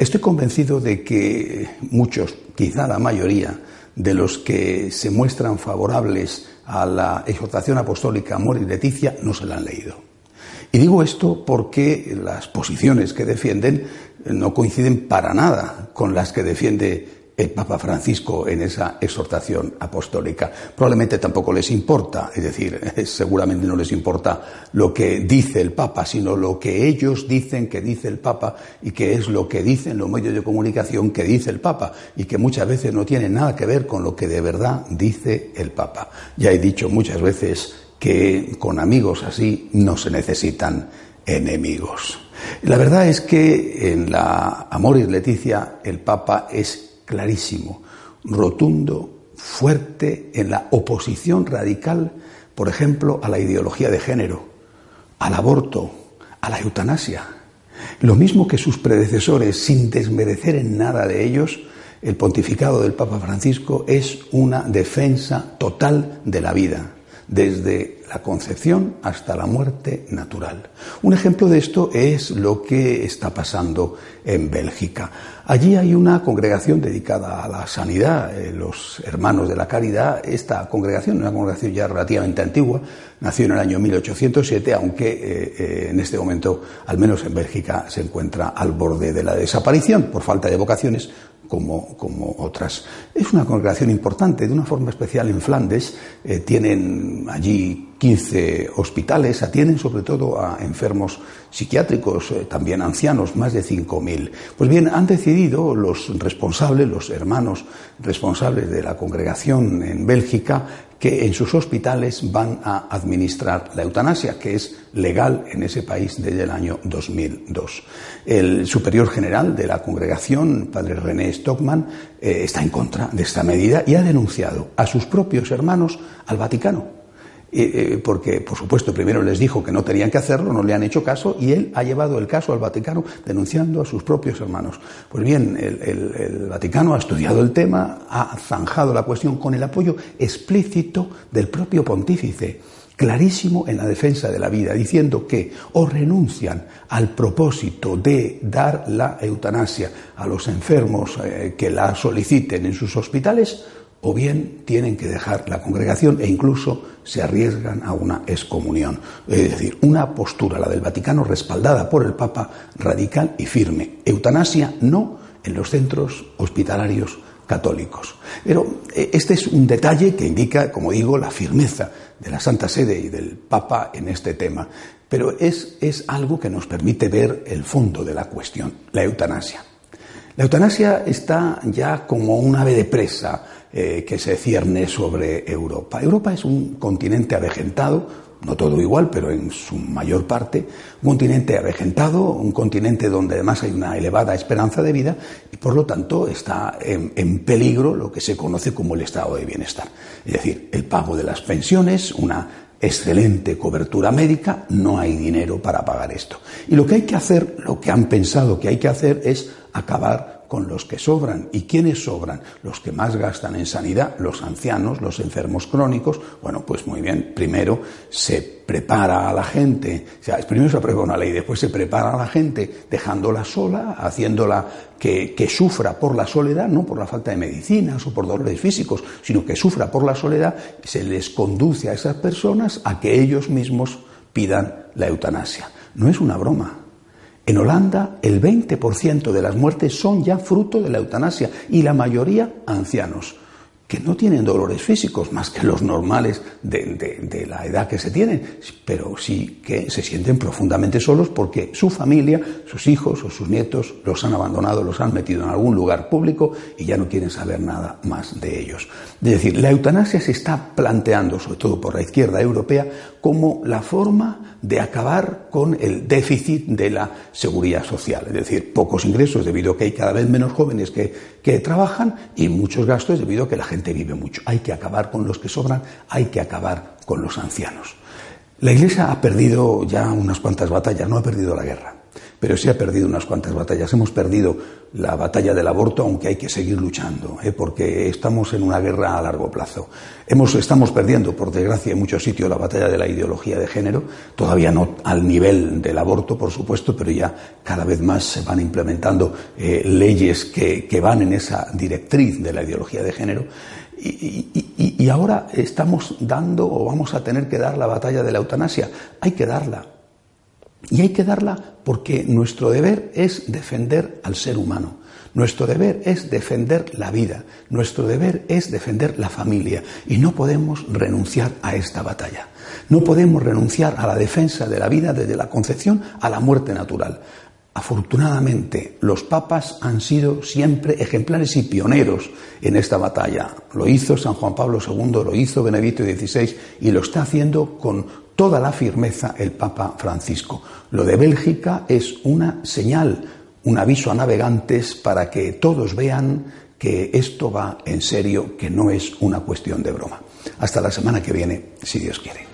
Estoy convencido de que muchos, quizá la mayoría, de los que se muestran favorables a la exhortación apostólica Amor y Leticia no se la han leído. Y digo esto porque las posiciones que defienden no coinciden para nada con las que defiende el Papa Francisco en esa exhortación apostólica. Probablemente tampoco les importa, es decir, seguramente no les importa lo que dice el Papa, sino lo que ellos dicen que dice el Papa y que es lo que dicen los medios de comunicación que dice el Papa y que muchas veces no tiene nada que ver con lo que de verdad dice el Papa. Ya he dicho muchas veces que con amigos así no se necesitan enemigos. La verdad es que en la Amoris Leticia el Papa es clarísimo, rotundo, fuerte en la oposición radical, por ejemplo, a la ideología de género, al aborto, a la eutanasia. Lo mismo que sus predecesores, sin desmerecer en nada de ellos, el pontificado del Papa Francisco es una defensa total de la vida, desde la concepción hasta la muerte natural. Un ejemplo de esto es lo que está pasando en Bélgica. Allí hay una congregación dedicada a la sanidad, eh, los hermanos de la caridad. Esta congregación, una congregación ya relativamente antigua, nació en el año 1807, aunque eh, eh, en este momento, al menos en Bélgica, se encuentra al borde de la desaparición por falta de vocaciones, como, como, otras. Es una congregación importante, de una forma especial en Flandes. tienen allí 15 hospitales, atienden sobre todo a enfermos psiquiátricos, eh, también ancianos, más de 5.000. Pues bien, han decidido los responsables, los hermanos responsables de la congregación en Bélgica, que en sus hospitales van a administrar la eutanasia, que es legal en ese país desde el año 2002. El superior general de la congregación, padre René Stockman, eh, está en contra de esta medida y ha denunciado a sus propios hermanos al Vaticano eh, porque, por supuesto, primero les dijo que no tenían que hacerlo, no le han hecho caso, y él ha llevado el caso al Vaticano denunciando a sus propios hermanos. Pues bien, el, Vaticano ha estudiado el tema, ha zanjado la cuestión con el apoyo explícito del propio pontífice clarísimo en la defensa de la vida, diciendo que o renuncian al propósito de dar la eutanasia a los enfermos eh, que la soliciten en sus hospitales, o bien tienen que dejar la congregación e incluso se arriesgan a una excomunión. Es decir, una postura, la del Vaticano, respaldada por el Papa, radical y firme. Eutanasia no en los centros hospitalarios católicos. Pero eh, este es un detalle que indica, como digo, la firmeza de la Santa Sede y del Papa en este tema. Pero es, es algo que nos permite ver el fondo de la cuestión, la eutanasia. La eutanasia está ya como un ave de presa eh, que se cierne sobre Europa. Europa es un continente avejentado, no todo igual, pero en su mayor parte, un continente avejentado, un continente donde además hay una elevada esperanza de vida y por lo tanto está en, en, peligro lo que se conoce como el estado de bienestar. Es decir, el pago de las pensiones, una excelente cobertura médica, no hay dinero para pagar esto. Y lo que hay que hacer, lo que han pensado que hay que hacer es acabar con los que sobran. ¿Y quiénes sobran? Los que más gastan en sanidad, los ancianos, los enfermos crónicos. Bueno, pues muy bien, primero se prepara a la gente, o sea, primero se aprueba una ley, después se prepara a la gente dejándola sola, haciéndola que, que sufra por la soledad, no por la falta de medicinas o por dolores físicos, sino que sufra por la soledad, se les conduce a esas personas a que ellos mismos pidan la eutanasia. No es una broma. En Holanda, el 20% de las muertes son ya fruto de la eutanasia y la mayoría ancianos. Que no tienen dolores físicos más que los normales de, la edad que se tienen, pero sí que se sienten profundamente solos porque su familia, sus hijos o sus nietos los han abandonado, los han metido en algún lugar público y ya no quieren saber nada más de ellos. Es decir, la eutanasia se está planteando, sobre todo por la izquierda europea, como la forma de acabar con el déficit de la seguridad social, es decir, pocos ingresos debido a que hay cada vez menos jóvenes que, que trabajan y muchos gastos debido a que la gente vive mucho. Hay que acabar con los que sobran, hay que acabar con los ancianos. La Iglesia ha perdido ya unas cuantas batallas, no ha perdido la guerra, pero sí ha perdido unas cuantas batallas. Hemos perdido la batalla del aborto, aunque hay que seguir luchando, ¿eh? porque estamos en una guerra a largo plazo. Estamos perdiendo, por desgracia, en muchos sitios la batalla de la ideología de género, todavía no al nivel del aborto, por supuesto, pero ya cada vez más se van implementando eh, leyes que van en esa directriz de la ideología de género. Y, ahora estamos dando o vamos a tener que dar la batalla de la eutanasia. Hay que darla. Y hay que darla porque nuestro deber es defender al ser humano. Nuestro deber es defender la vida. Nuestro deber es defender la familia. Y no podemos renunciar a esta batalla. No podemos renunciar a la defensa de la vida desde la concepción a la muerte natural. Afortunadamente, los papas han sido siempre ejemplares y pioneros en esta batalla. Lo hizo San Juan Pablo II, lo hizo Benedicto XVI y lo está haciendo con toda la firmeza el Papa Francisco. Lo de Bélgica es una señal, un aviso a navegantes para que todos vean que esto va en serio, que no es una cuestión de broma. Hasta la semana que viene, si Dios quiere.